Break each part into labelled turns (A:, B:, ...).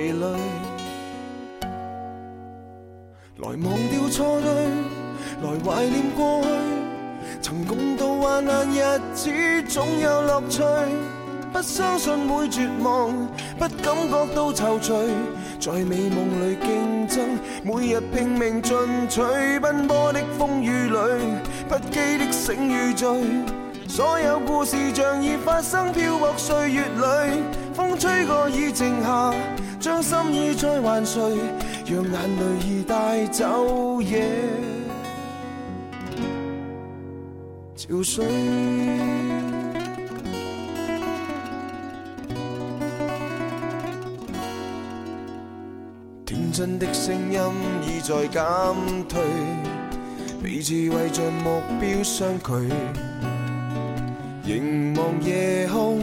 A: 疲累？来忘掉错对，来怀念过去。曾共度患难日子，总有乐趣。不相信会绝望，不感觉到踌躇，在美梦里竞争，每日拼命进取，奔波的风雨里，不羁的醒与醉，所有故事像已发生，漂泊岁月里，风吹过已静下，将心意再还谁，让眼泪已带走夜憔悴。天真的声音已在减退，彼此为着目标相距。凝望夜空，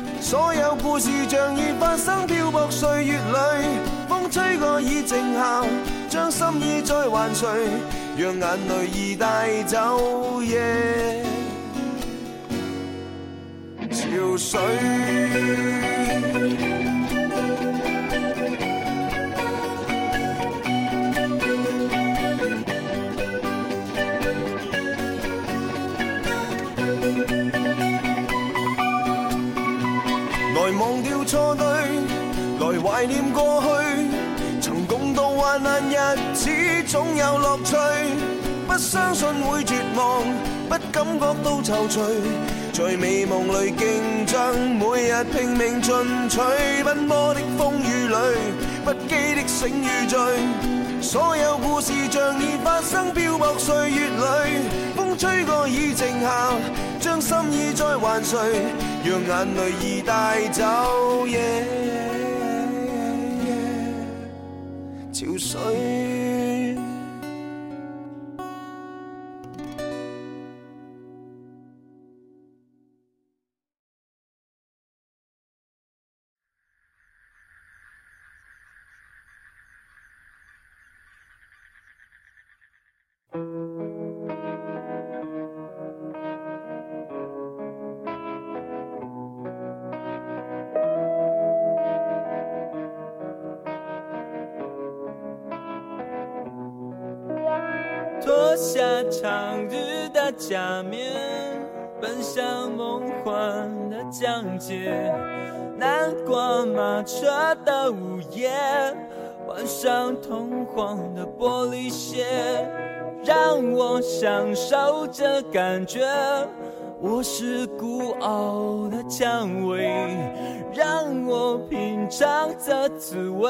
A: 所有故事像已发生，漂泊岁月里，风吹过已静下，将心意再还谁，让眼泪已带走夜潮水。怀念过去。曾共度患难日子，总有乐趣。不相信会绝望，不感觉到踌躇，在美梦里竞争，每日拼命进取。奔波的风雨里，不羁的醒与醉，所有故事像已发生，漂泊岁月里，风吹过已静下，将心意再还谁？让眼泪已带走夜
B: Oy. 下长日的假面，奔向梦幻的疆界。南瓜马车的午夜，换上通黄的玻璃鞋，让我享受这感觉。我是孤傲的蔷薇，让我品尝这滋味。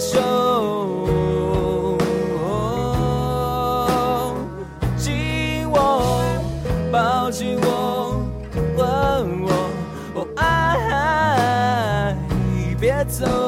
B: 手紧握，抱紧我，吻我，哦爱，别走。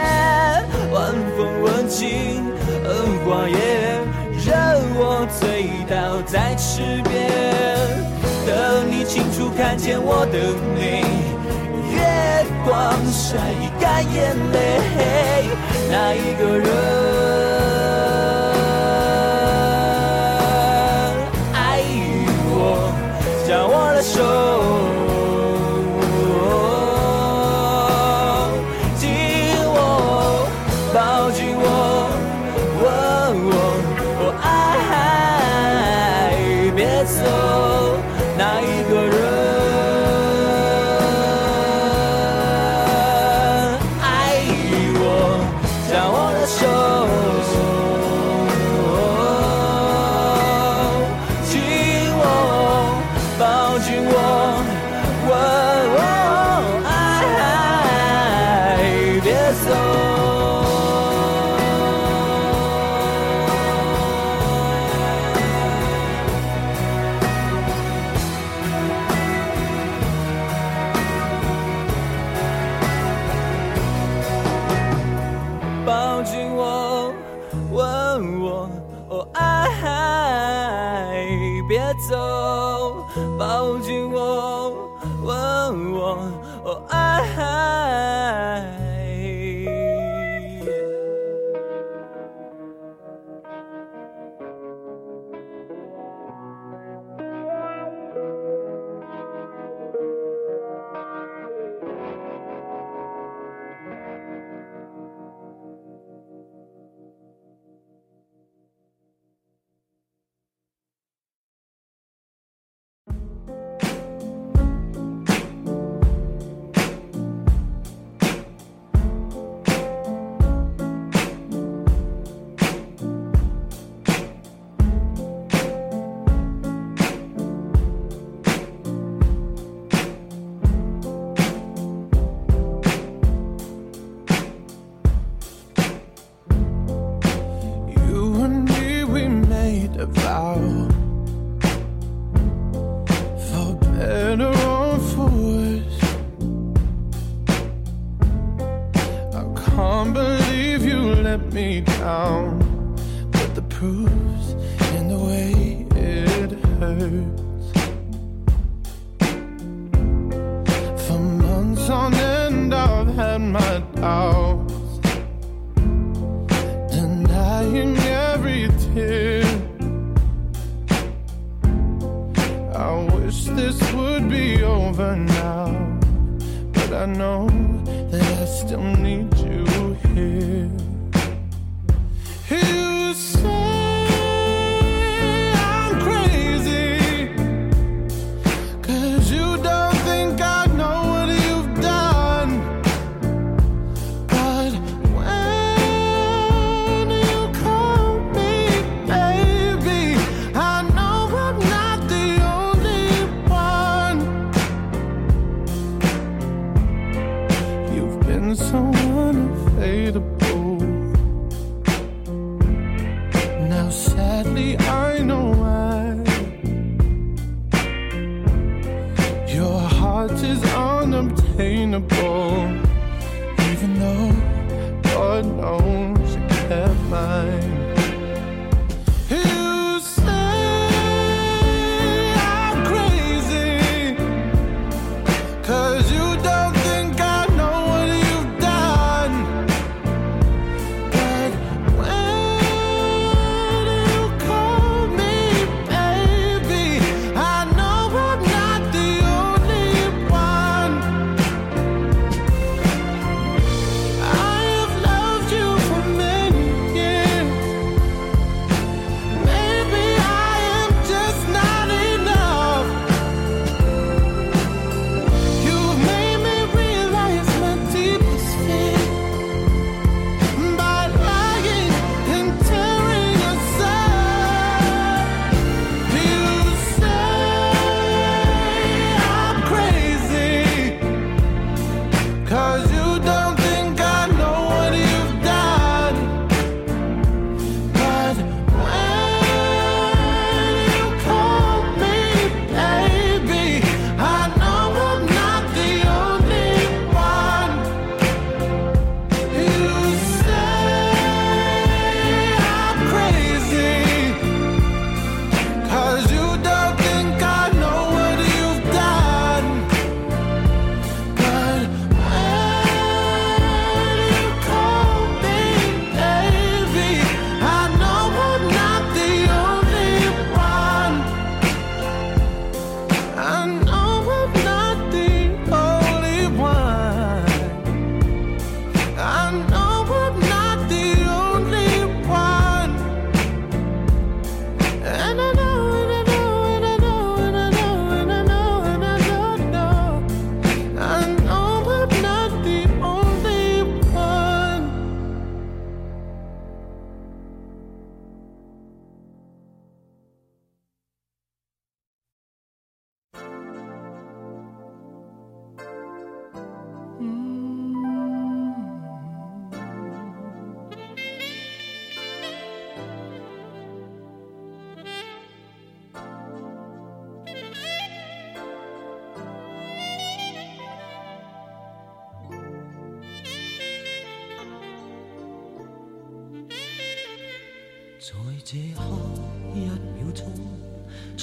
B: 晚风吻尽荷花叶任我醉倒在池边等你清楚看见我的美月光晒干眼泪那一个人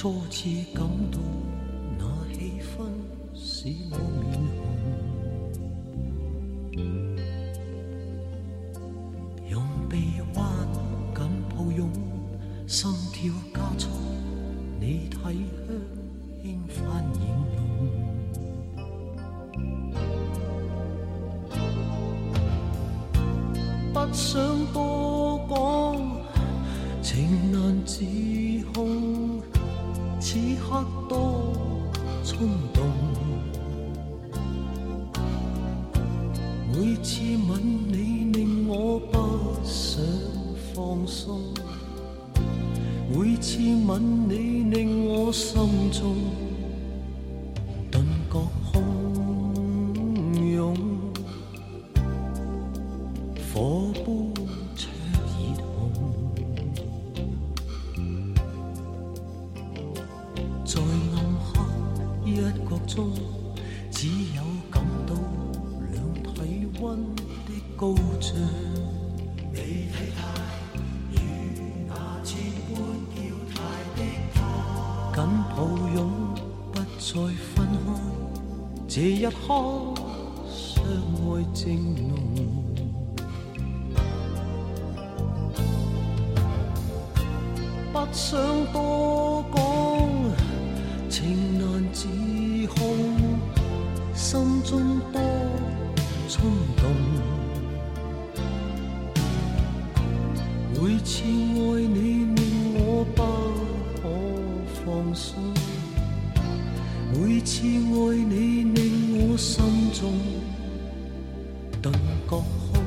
C: 初次感动那气氛使我面红。每次爱你令我不可放松，每次爱你令我心中顿觉。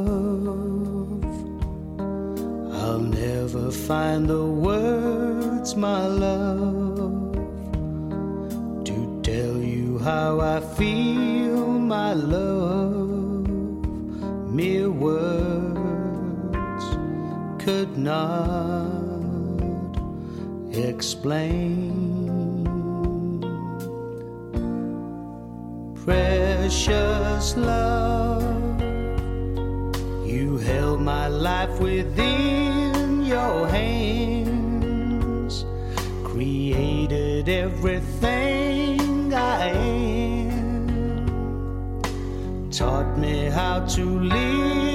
B: love.
D: I'll never find the words, my love, to tell you how I feel, my love. Mere words could not explain. Precious love held my life within your hands, created everything I am, taught me how to live.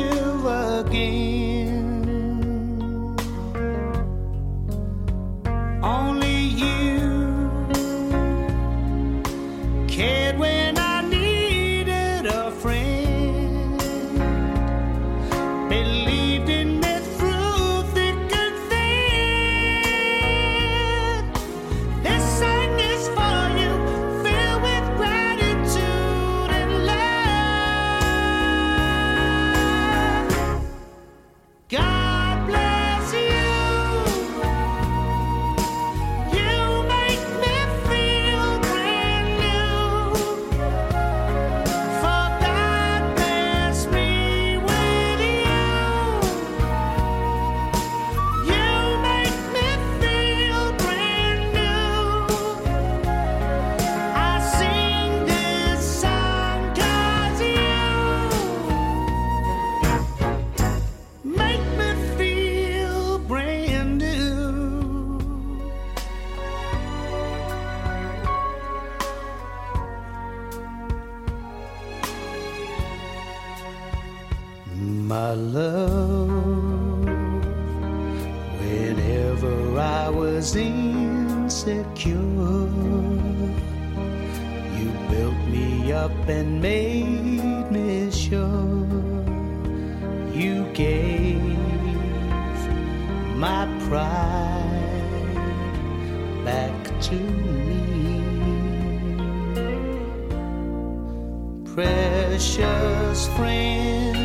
D: precious friend.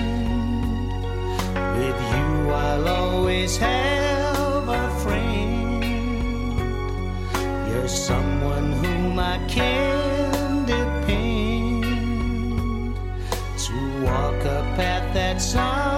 D: With you, I'll always have a friend. You're someone whom I can depend to walk a path that's.